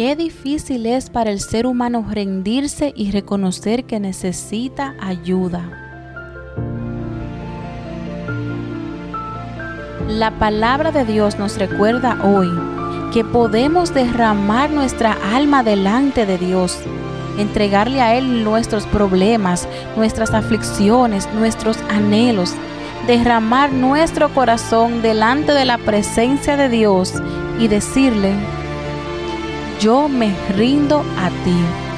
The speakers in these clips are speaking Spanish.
Qué difícil es para el ser humano rendirse y reconocer que necesita ayuda. La palabra de Dios nos recuerda hoy que podemos derramar nuestra alma delante de Dios, entregarle a Él nuestros problemas, nuestras aflicciones, nuestros anhelos, derramar nuestro corazón delante de la presencia de Dios y decirle, yo me rindo a ti.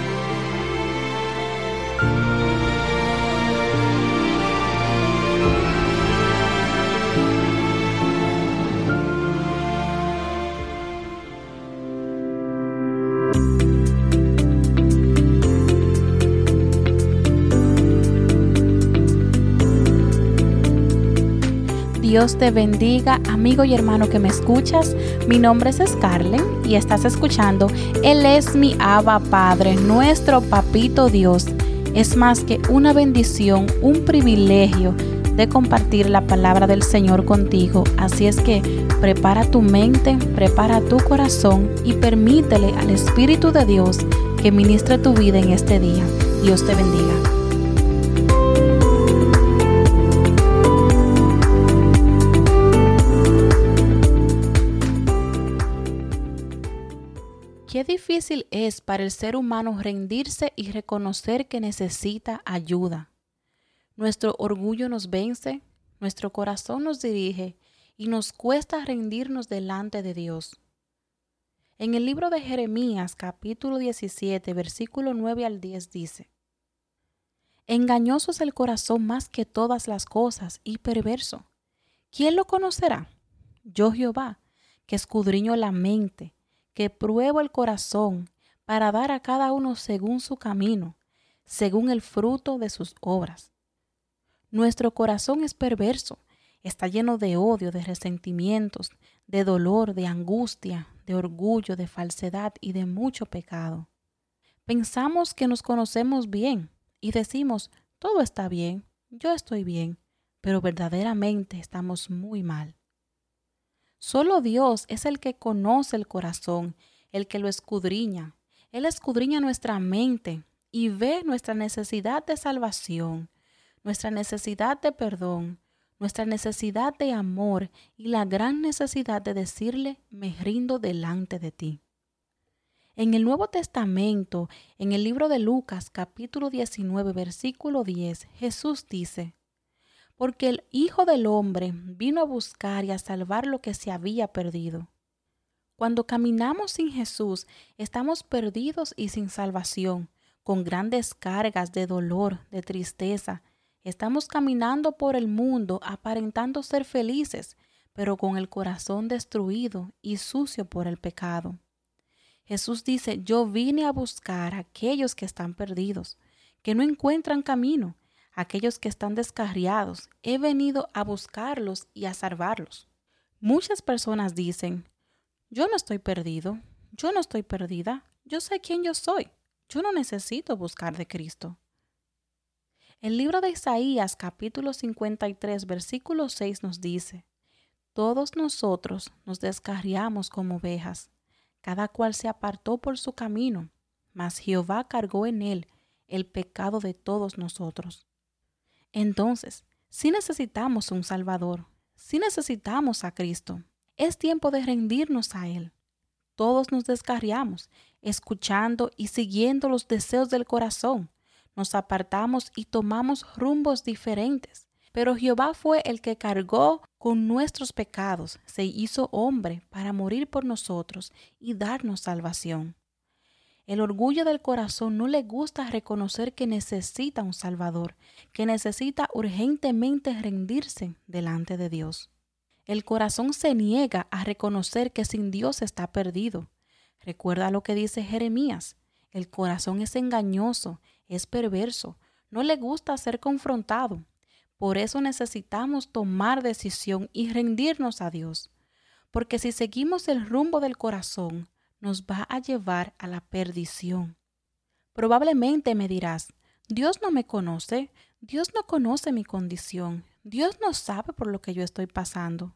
Dios te bendiga, amigo y hermano que me escuchas. Mi nombre es Scarlett y estás escuchando Él es mi Abba Padre, nuestro Papito Dios. Es más que una bendición, un privilegio de compartir la palabra del Señor contigo. Así es que prepara tu mente, prepara tu corazón y permítele al Espíritu de Dios que ministre tu vida en este día. Dios te bendiga. Qué difícil es para el ser humano rendirse y reconocer que necesita ayuda. Nuestro orgullo nos vence, nuestro corazón nos dirige y nos cuesta rendirnos delante de Dios. En el libro de Jeremías capítulo 17 versículo 9 al 10 dice, Engañoso es el corazón más que todas las cosas y perverso. ¿Quién lo conocerá? Yo Jehová, que escudriño la mente que pruebo el corazón para dar a cada uno según su camino, según el fruto de sus obras. Nuestro corazón es perverso, está lleno de odio, de resentimientos, de dolor, de angustia, de orgullo, de falsedad y de mucho pecado. Pensamos que nos conocemos bien y decimos, todo está bien, yo estoy bien, pero verdaderamente estamos muy mal. Solo Dios es el que conoce el corazón, el que lo escudriña. Él escudriña nuestra mente y ve nuestra necesidad de salvación, nuestra necesidad de perdón, nuestra necesidad de amor y la gran necesidad de decirle, me rindo delante de ti. En el Nuevo Testamento, en el libro de Lucas capítulo 19 versículo 10, Jesús dice, porque el Hijo del Hombre vino a buscar y a salvar lo que se había perdido. Cuando caminamos sin Jesús, estamos perdidos y sin salvación, con grandes cargas de dolor, de tristeza. Estamos caminando por el mundo aparentando ser felices, pero con el corazón destruido y sucio por el pecado. Jesús dice, yo vine a buscar a aquellos que están perdidos, que no encuentran camino, aquellos que están descarriados. He venido a buscarlos y a salvarlos. Muchas personas dicen, yo no estoy perdido, yo no estoy perdida, yo sé quién yo soy, yo no necesito buscar de Cristo. El libro de Isaías capítulo 53 versículo 6 nos dice, Todos nosotros nos descarriamos como ovejas, cada cual se apartó por su camino, mas Jehová cargó en él el pecado de todos nosotros. Entonces, si necesitamos un Salvador, si necesitamos a Cristo, es tiempo de rendirnos a Él. Todos nos descarriamos, escuchando y siguiendo los deseos del corazón. Nos apartamos y tomamos rumbos diferentes. Pero Jehová fue el que cargó con nuestros pecados, se hizo hombre para morir por nosotros y darnos salvación. El orgullo del corazón no le gusta reconocer que necesita un Salvador, que necesita urgentemente rendirse delante de Dios. El corazón se niega a reconocer que sin Dios está perdido. Recuerda lo que dice Jeremías. El corazón es engañoso, es perverso, no le gusta ser confrontado. Por eso necesitamos tomar decisión y rendirnos a Dios. Porque si seguimos el rumbo del corazón, nos va a llevar a la perdición. Probablemente me dirás, Dios no me conoce, Dios no conoce mi condición, Dios no sabe por lo que yo estoy pasando.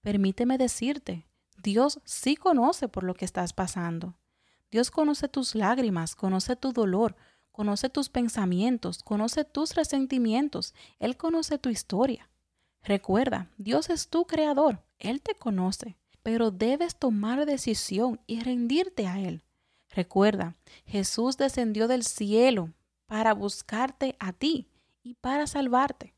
Permíteme decirte, Dios sí conoce por lo que estás pasando. Dios conoce tus lágrimas, conoce tu dolor, conoce tus pensamientos, conoce tus resentimientos, Él conoce tu historia. Recuerda, Dios es tu creador, Él te conoce, pero debes tomar decisión y rendirte a Él. Recuerda, Jesús descendió del cielo para buscarte a ti y para salvarte.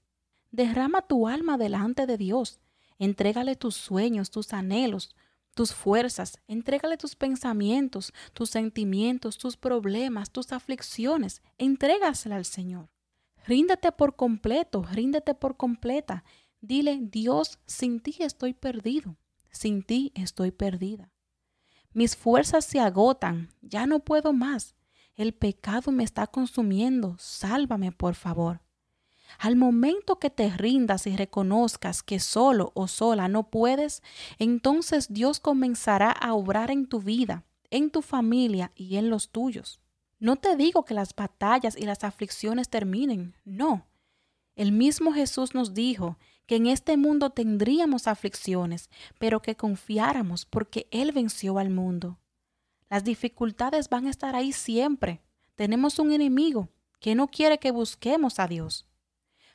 Derrama tu alma delante de Dios. Entrégale tus sueños, tus anhelos, tus fuerzas. Entrégale tus pensamientos, tus sentimientos, tus problemas, tus aflicciones. Entrégasela al Señor. Ríndete por completo, ríndete por completa. Dile, Dios, sin ti estoy perdido, sin ti estoy perdida. Mis fuerzas se agotan, ya no puedo más. El pecado me está consumiendo, sálvame por favor. Al momento que te rindas y reconozcas que solo o sola no puedes, entonces Dios comenzará a obrar en tu vida, en tu familia y en los tuyos. No te digo que las batallas y las aflicciones terminen, no. El mismo Jesús nos dijo que en este mundo tendríamos aflicciones, pero que confiáramos porque Él venció al mundo. Las dificultades van a estar ahí siempre. Tenemos un enemigo que no quiere que busquemos a Dios.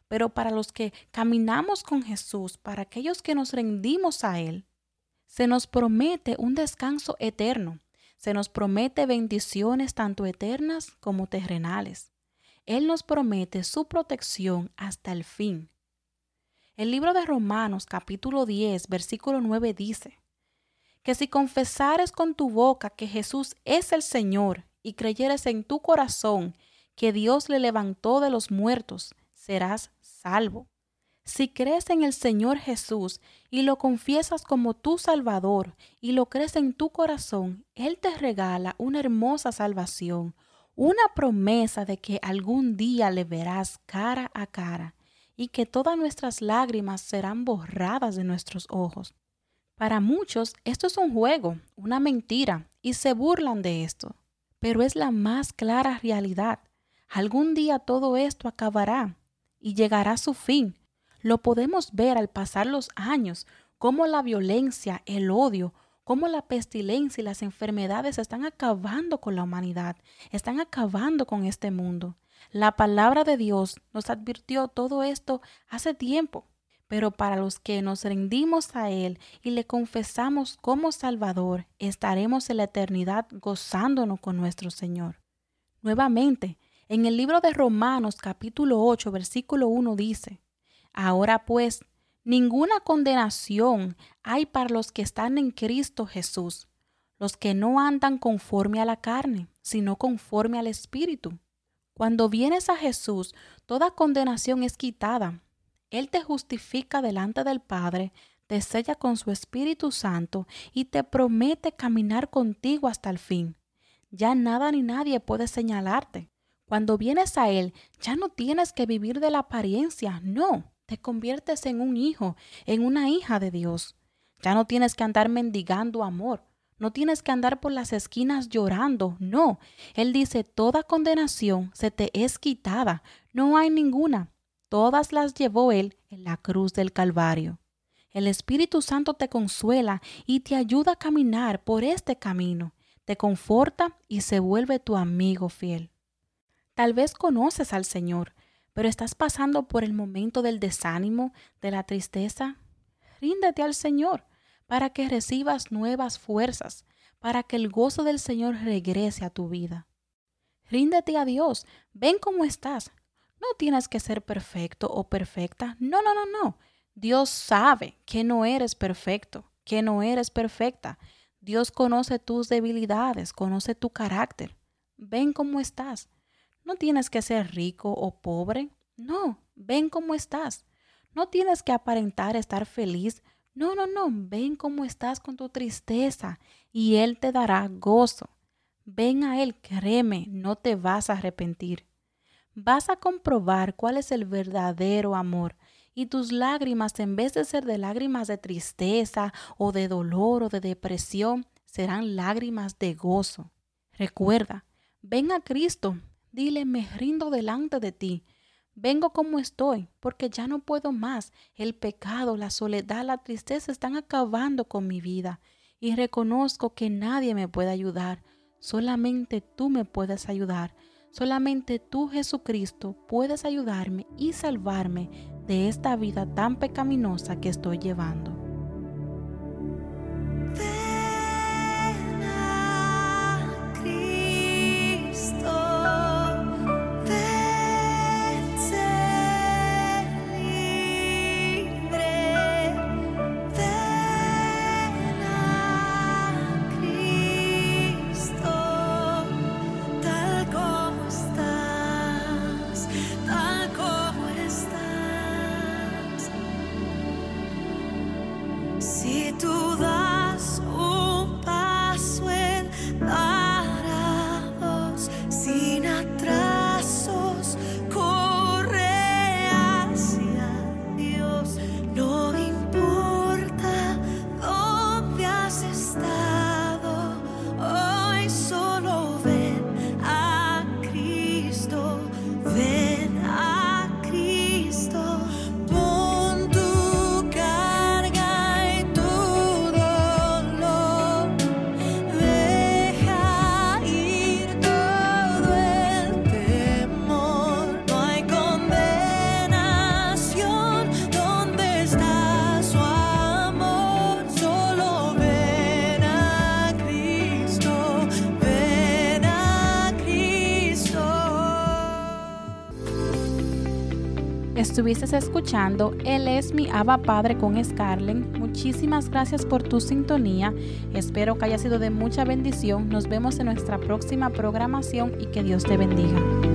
Pero para los que caminamos con Jesús, para aquellos que nos rendimos a Él, se nos promete un descanso eterno. Se nos promete bendiciones tanto eternas como terrenales. Él nos promete su protección hasta el fin. El libro de Romanos capítulo 10 versículo 9 dice, que si confesares con tu boca que Jesús es el Señor y creyeres en tu corazón que Dios le levantó de los muertos, serás salvo. Si crees en el Señor Jesús y lo confiesas como tu Salvador y lo crees en tu corazón, Él te regala una hermosa salvación, una promesa de que algún día le verás cara a cara y que todas nuestras lágrimas serán borradas de nuestros ojos. Para muchos esto es un juego, una mentira, y se burlan de esto. Pero es la más clara realidad. Algún día todo esto acabará y llegará a su fin. Lo podemos ver al pasar los años, cómo la violencia, el odio, cómo la pestilencia y las enfermedades están acabando con la humanidad, están acabando con este mundo. La palabra de Dios nos advirtió todo esto hace tiempo, pero para los que nos rendimos a Él y le confesamos como Salvador, estaremos en la eternidad gozándonos con nuestro Señor. Nuevamente, en el libro de Romanos capítulo 8 versículo 1 dice, Ahora pues, ninguna condenación hay para los que están en Cristo Jesús, los que no andan conforme a la carne, sino conforme al Espíritu. Cuando vienes a Jesús, toda condenación es quitada. Él te justifica delante del Padre, te sella con su Espíritu Santo y te promete caminar contigo hasta el fin. Ya nada ni nadie puede señalarte. Cuando vienes a Él, ya no tienes que vivir de la apariencia, no, te conviertes en un hijo, en una hija de Dios. Ya no tienes que andar mendigando amor, no tienes que andar por las esquinas llorando, no. Él dice, toda condenación se te es quitada, no hay ninguna. Todas las llevó Él en la cruz del Calvario. El Espíritu Santo te consuela y te ayuda a caminar por este camino, te conforta y se vuelve tu amigo fiel. Tal vez conoces al Señor, pero estás pasando por el momento del desánimo, de la tristeza. Ríndete al Señor para que recibas nuevas fuerzas, para que el gozo del Señor regrese a tu vida. Ríndete a Dios, ven cómo estás. No tienes que ser perfecto o perfecta. No, no, no, no. Dios sabe que no eres perfecto, que no eres perfecta. Dios conoce tus debilidades, conoce tu carácter. Ven cómo estás. No tienes que ser rico o pobre. No, ven cómo estás. No tienes que aparentar estar feliz. No, no, no, ven cómo estás con tu tristeza y Él te dará gozo. Ven a Él, créeme, no te vas a arrepentir. Vas a comprobar cuál es el verdadero amor y tus lágrimas, en vez de ser de lágrimas de tristeza o de dolor o de depresión, serán lágrimas de gozo. Recuerda, ven a Cristo Dile, me rindo delante de ti. Vengo como estoy, porque ya no puedo más. El pecado, la soledad, la tristeza están acabando con mi vida. Y reconozco que nadie me puede ayudar. Solamente tú me puedes ayudar. Solamente tú, Jesucristo, puedes ayudarme y salvarme de esta vida tan pecaminosa que estoy llevando. Estuviste escuchando Él es mi Abba Padre con Scarlett. Muchísimas gracias por tu sintonía. Espero que haya sido de mucha bendición. Nos vemos en nuestra próxima programación y que Dios te bendiga.